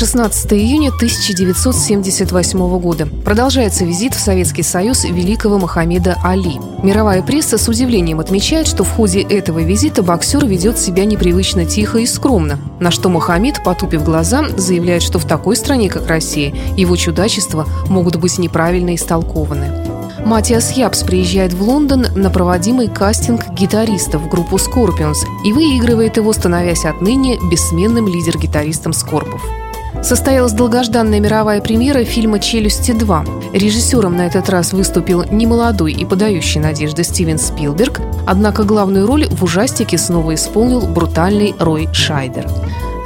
16 июня 1978 года. Продолжается визит в Советский Союз великого Мохаммеда Али. Мировая пресса с удивлением отмечает, что в ходе этого визита боксер ведет себя непривычно тихо и скромно, на что Мохаммед, потупив глаза, заявляет, что в такой стране, как Россия, его чудачества могут быть неправильно истолкованы. Матиас Япс приезжает в Лондон на проводимый кастинг гитаристов в группу Scorpions и выигрывает его, становясь отныне бессменным лидер-гитаристом Скорпов. Состоялась долгожданная мировая премьера фильма «Челюсти 2». Режиссером на этот раз выступил немолодой и подающий надежды Стивен Спилберг, однако главную роль в ужастике снова исполнил брутальный Рой Шайдер.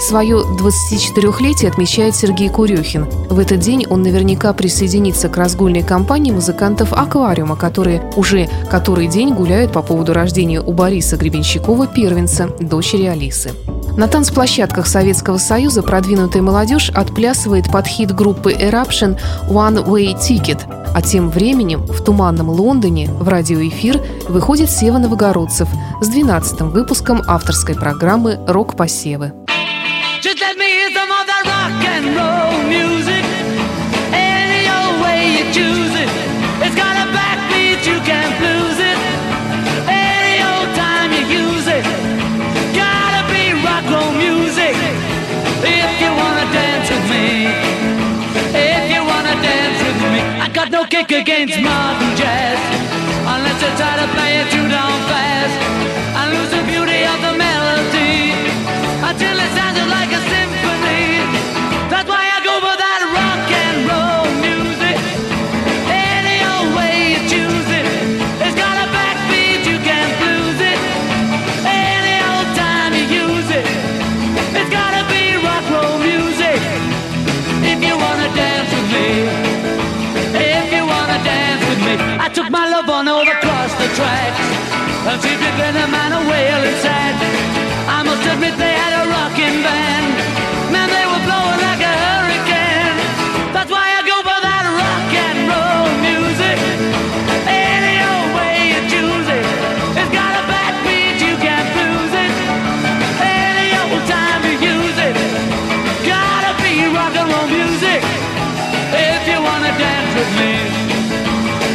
Свое 24-летие отмечает Сергей Курехин. В этот день он наверняка присоединится к разгульной компании музыкантов «Аквариума», которые уже который день гуляют по поводу рождения у Бориса Гребенщикова первенца, дочери Алисы. На танцплощадках Советского Союза продвинутая молодежь отплясывает под хит группы Eruption «One Way Ticket», а тем временем в туманном Лондоне в радиоэфир выходит Сева Новогородцев с 12-м выпуском авторской программы «Рок-посевы». Just let me hear some of kick against modern jazz. Unless you try to play it too darn fast. Band. Man, they were blowing like a hurricane. That's why I go for that rock and roll music. Any old way you choose it. It's got a backbeat, you can't lose it. Any old time you use it. Gotta be rock and roll music. If you wanna dance with me.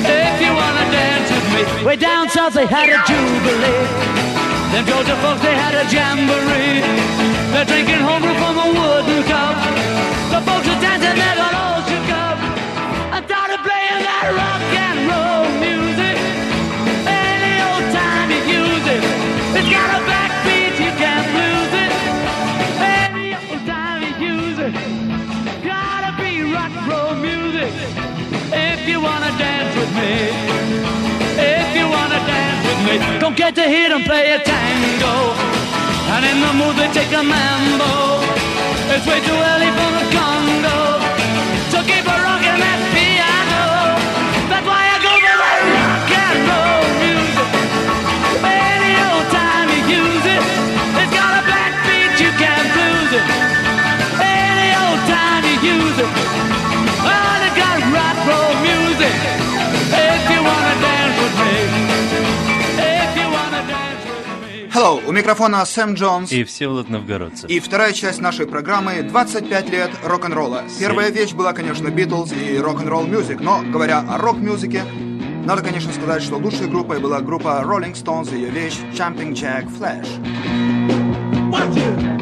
If you wanna dance with me. Way down south they had a jubilee. Them Georgia folks, they had a jamboree. They're drinking homebrew from a wooden cup. The folks are dancing, they got all shook up. I started playing that rock and roll music. Any old time you use it. It's got a backbeat, you can't lose it. Any old time you use it. Gotta be rock and roll music. If you wanna dance with me. Me. Don't get to hear them play a tango. And in the mood they take a mambo. It's way too early for the Congo. So keep a rocking that Hello, у микрофона Сэм Джонс. И Всеволод Новгородцев. И вторая часть нашей программы 25 лет рок-н-ролла. Первая вещь была, конечно, Битлз и рок-н-ролл мюзик, но говоря о рок-мюзике, надо, конечно, сказать, что лучшей группой была группа Rolling Stones и ее вещь Jumping Jack Flash. I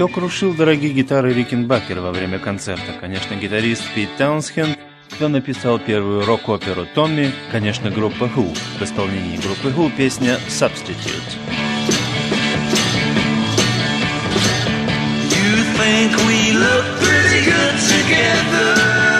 Кто крушил дорогие гитары Рикенбакер во время концерта? Конечно, гитарист Пит Таунсхенд. Кто написал первую рок-оперу Томми? Конечно, группа Who. В исполнении группы Who песня «Substitute». You think we look pretty good together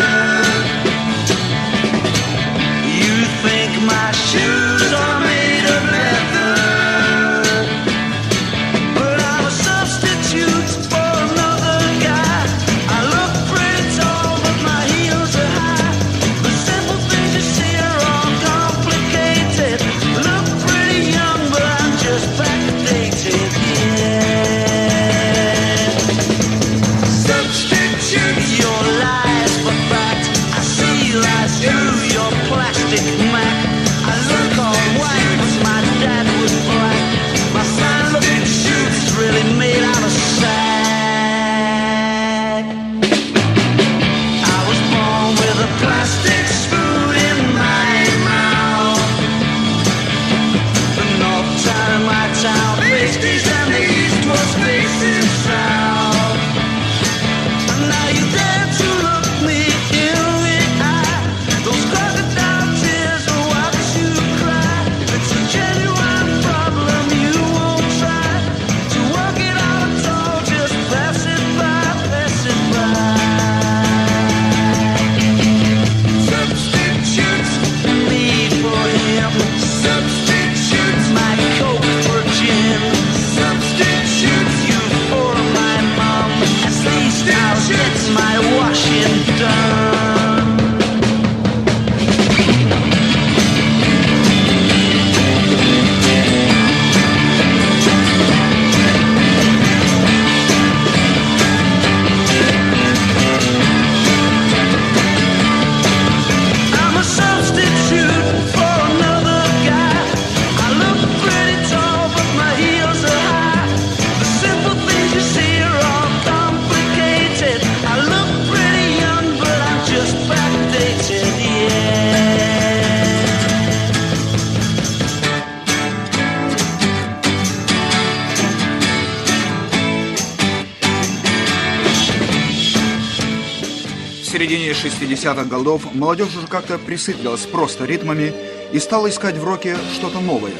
80-х годов молодежь уже как-то присытилась просто ритмами и стала искать в роке что-то новое.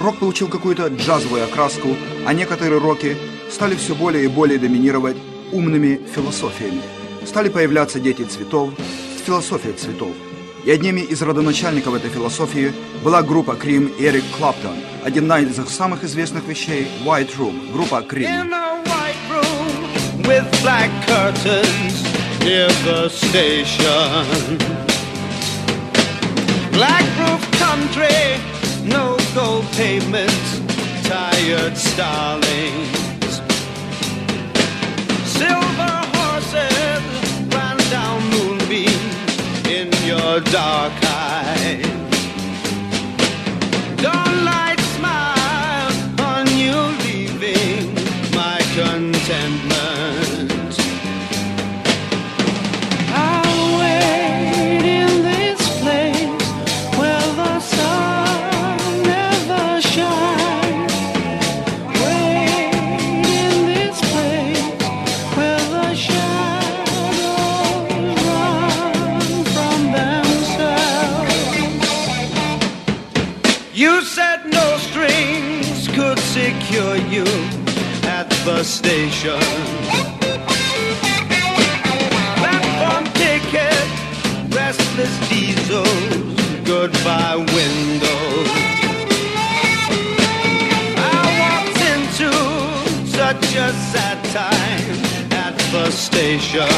Рок получил какую-то джазовую окраску, а некоторые роки стали все более и более доминировать умными философиями. Стали появляться дети цветов, философия цветов. И одними из родоначальников этой философии была группа Крим Эрик Клаптон, один из их самых известных вещей White Room, группа Крим. with black curtains devastation. Black roof country, no gold pavements, tired starlings. Silver horses, run down moonbeams in your dark Sad time at the station.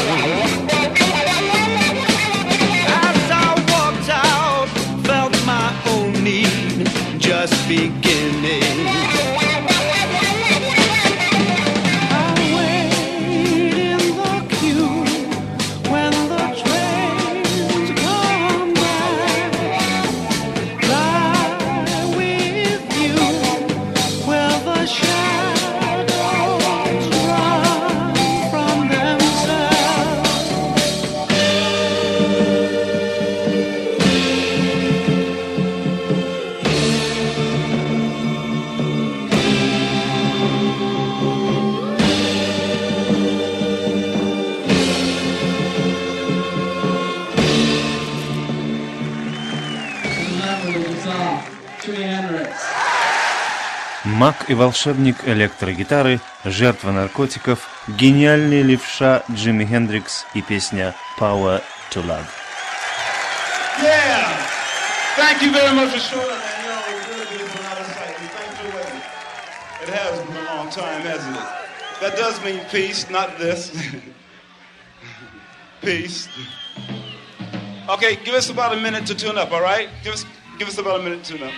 As I walked out, felt my own need just begin. Маг и волшебник электрогитары, жертва наркотиков, гениальный левша Джимми Хендрикс и песня «Power to Love». Yeah. Thank you very much for showing up. You know, it's really beautiful out of sight. And Thanks for waiting. It has been a long time, hasn't it? That does mean peace, not this. peace. Okay, give us about a minute to tune up, all right? Give us give us about a minute to tune up.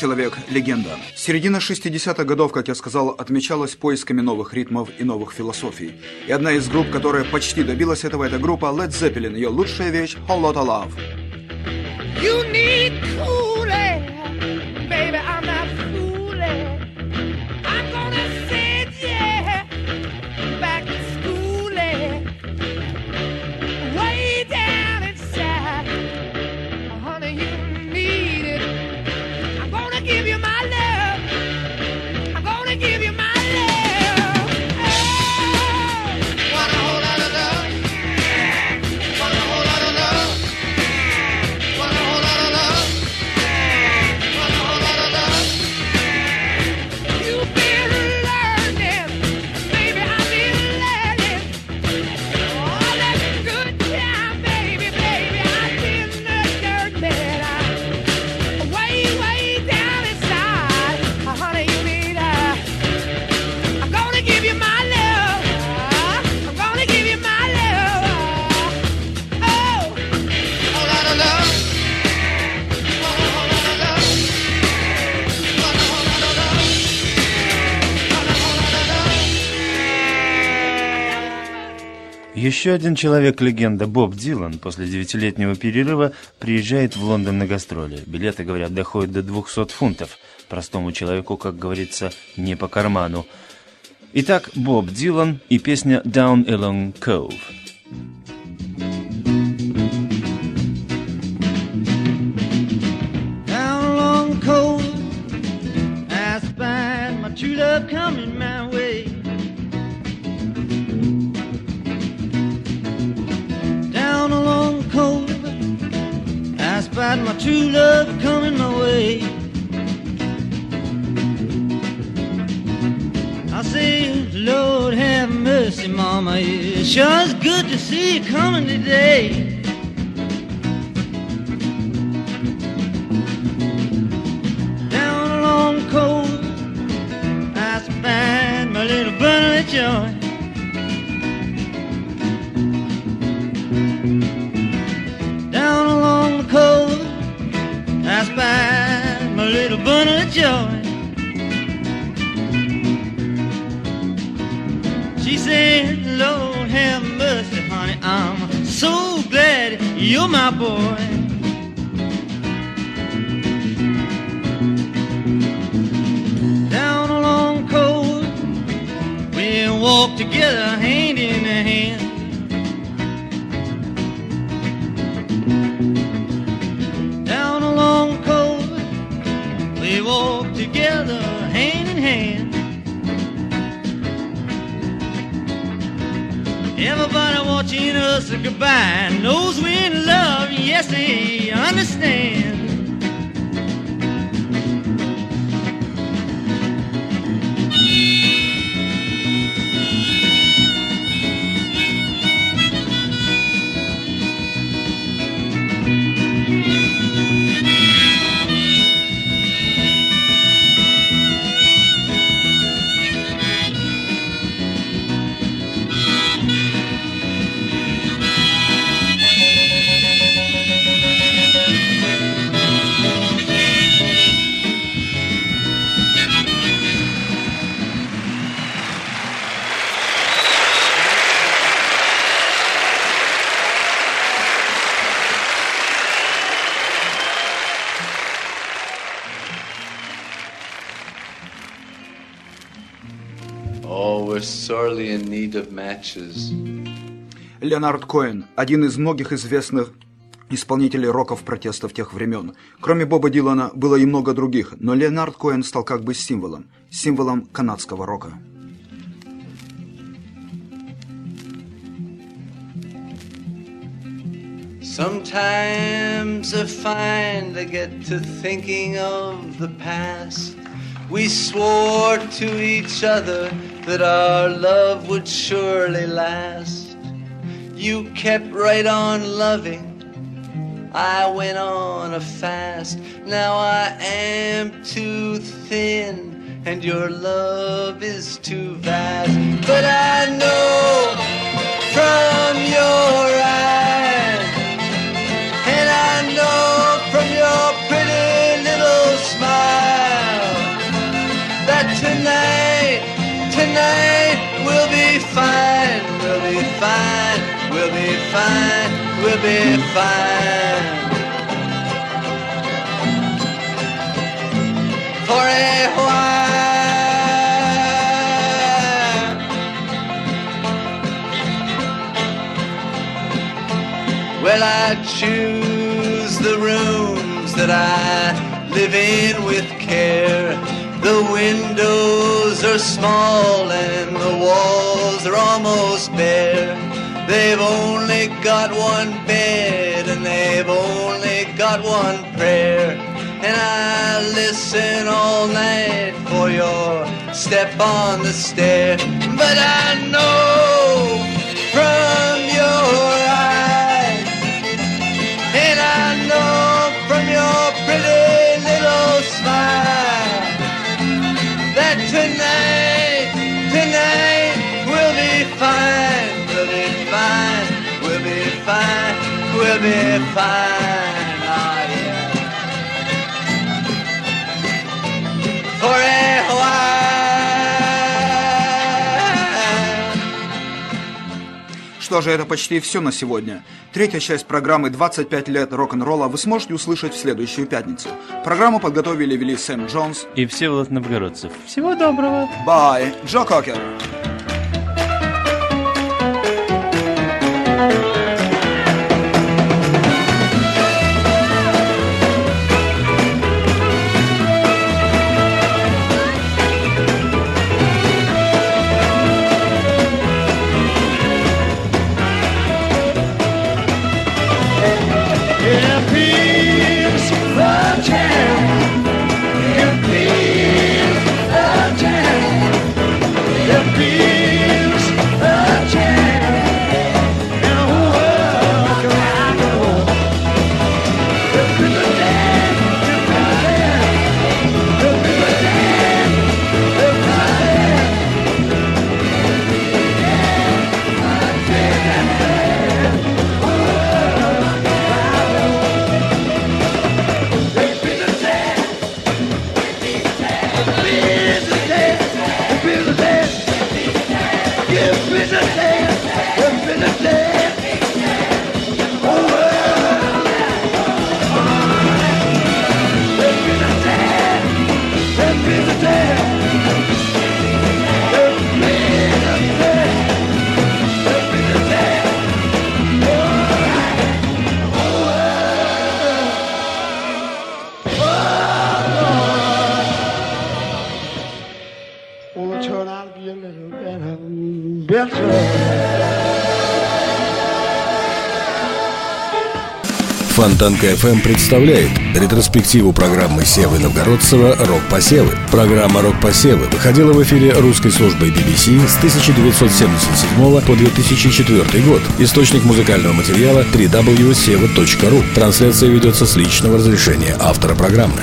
Человек-легенда. Середина 60-х годов, как я сказал, отмечалась поисками новых ритмов и новых философий. И одна из групп, которая почти добилась этого, это группа Led Zeppelin. Ее лучшая вещь «Whole Lotta Love». You need cooling, Еще один человек-легенда Боб Дилан после девятилетнего перерыва приезжает в Лондон на гастроли. Билеты, говорят, доходят до 200 фунтов. Простому человеку, как говорится, не по карману. Итак, Боб Дилан и песня «Down Along Cove». True love coming my way. I say, Lord have mercy, Mama, it sure is good to see you coming today. My boy. Down along cold, we walk together hand in hand. Down along cold, we walk together hand in hand. Everybody watching us goodbye knows we're Jesse, understand. Леонард Коэн – один из многих известных исполнителей роков протестов тех времен. Кроме Боба Дилана было и много других, но Леонард Коэн стал как бы символом, символом канадского рока. Sometimes I find I get to thinking of the past. We swore to each other that our love would surely last. You kept right on loving. I went on a fast. Now I am too thin, and your love is too vast. But I know from your eyes, and I know from your pretty little smile that tonight, tonight we'll be fine, we'll be fine, we'll be fine, we'll be fine. For a while. Well, I choose the rooms that I live in with care. The windows are small and the walls are almost bare. They've only got one bed and they've only got one prayer. And I listen all night for your step on the stair. But I know be fine. Oh, yeah. For a while. Что же, это почти все на сегодня. Третья часть программы «25 лет рок-н-ролла» вы сможете услышать в следующую пятницу. Программу подготовили вели Сэм Джонс. И Всеволод Новгородцев. Всего доброго! Бай! Джо Кокер! Better. Фонтанка FM представляет ретроспективу программы Севы Новгородцева «Рок-посевы». Программа «Рок-посевы» выходила в эфире русской службой BBC с 1977 по 2004 год. Источник музыкального материала www.seva.ru. Трансляция ведется с личного разрешения автора программы.